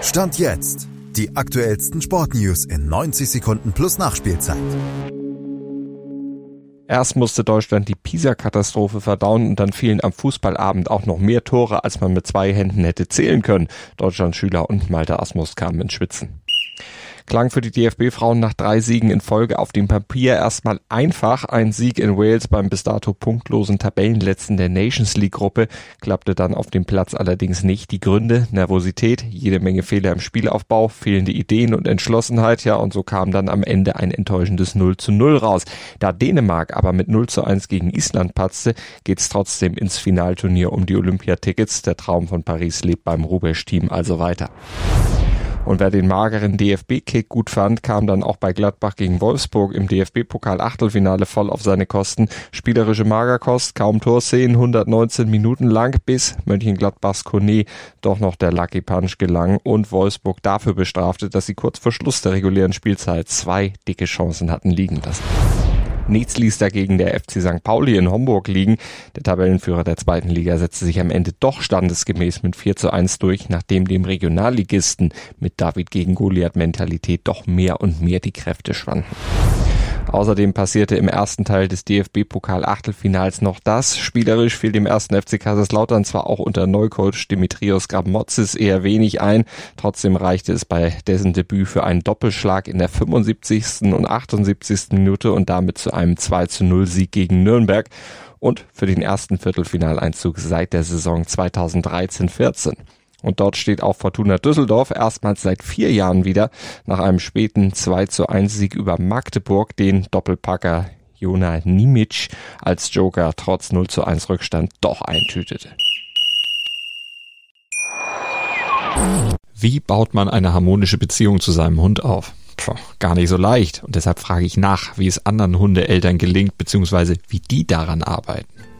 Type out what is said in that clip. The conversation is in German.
Stand jetzt. Die aktuellsten Sportnews in 90 Sekunden plus Nachspielzeit. Erst musste Deutschland die Pisa-Katastrophe verdauen und dann fielen am Fußballabend auch noch mehr Tore, als man mit zwei Händen hätte zählen können. Deutschland-Schüler und Malte Asmus kamen ins Schwitzen. Klang für die DFB-Frauen nach drei Siegen in Folge auf dem Papier erstmal einfach. Ein Sieg in Wales beim bis dato punktlosen Tabellenletzten der Nations League-Gruppe klappte dann auf dem Platz allerdings nicht. Die Gründe, Nervosität, jede Menge Fehler im Spielaufbau, fehlende Ideen und Entschlossenheit, ja, und so kam dann am Ende ein enttäuschendes 0 zu 0 raus. Da Dänemark aber mit 0 zu 1 gegen Island patzte, geht's trotzdem ins Finalturnier um die Olympiatickets. Der Traum von Paris lebt beim Rubesch-Team also weiter. Und wer den mageren DFB-Kick gut fand, kam dann auch bei Gladbach gegen Wolfsburg im DFB-Pokal-Achtelfinale voll auf seine Kosten. Spielerische Magerkost, kaum Torszenen, 119 Minuten lang, bis Mönchengladbachs Kone doch noch der Lucky Punch gelang und Wolfsburg dafür bestrafte, dass sie kurz vor Schluss der regulären Spielzeit zwei dicke Chancen hatten liegen lassen. Nichts ließ dagegen der FC St. Pauli in Homburg liegen. Der Tabellenführer der zweiten Liga setzte sich am Ende doch standesgemäß mit 4 zu 1 durch, nachdem dem Regionalligisten mit David gegen Goliath Mentalität doch mehr und mehr die Kräfte schwanden. Außerdem passierte im ersten Teil des DFB-Pokal-Achtelfinals noch das. Spielerisch fiel dem ersten FC Kaiserslautern zwar auch unter Neucoach Dimitrios Gramotzis eher wenig ein, trotzdem reichte es bei dessen Debüt für einen Doppelschlag in der 75. und 78. Minute und damit zu einem 2 zu 0 Sieg gegen Nürnberg und für den ersten Viertelfinaleinzug seit der Saison 2013-14. Und dort steht auch Fortuna Düsseldorf erstmals seit vier Jahren wieder nach einem späten 2 zu 1 Sieg über Magdeburg den Doppelpacker Jona Nimic als Joker trotz 0 zu 1 Rückstand doch eintütete. Wie baut man eine harmonische Beziehung zu seinem Hund auf? Puh, gar nicht so leicht. Und deshalb frage ich nach, wie es anderen Hundeeltern gelingt, beziehungsweise wie die daran arbeiten.